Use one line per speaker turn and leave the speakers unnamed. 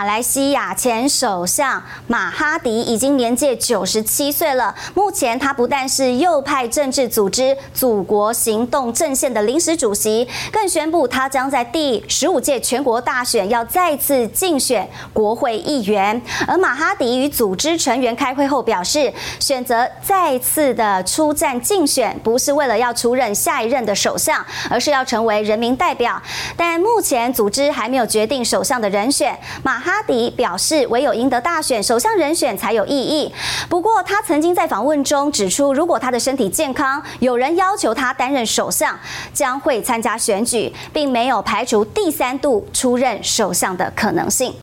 马来西亚前首相马哈迪已经年届九十七岁了。目前，他不但是右派政治组织祖国行动阵线的临时主席，更宣布他将在第十五届全国大选要再次竞选国会议员。而马哈迪与组织成员开会后表示，选择再次的出战竞选，不是为了要出任下一任的首相，而是要成为人民代表。但目前组织还没有决定首相的人选。马哈哈迪表示，唯有赢得大选，首相人选才有意义。不过，他曾经在访问中指出，如果他的身体健康，有人要求他担任首相，将会参加选举，并没有排除第三度出任首相的可能性。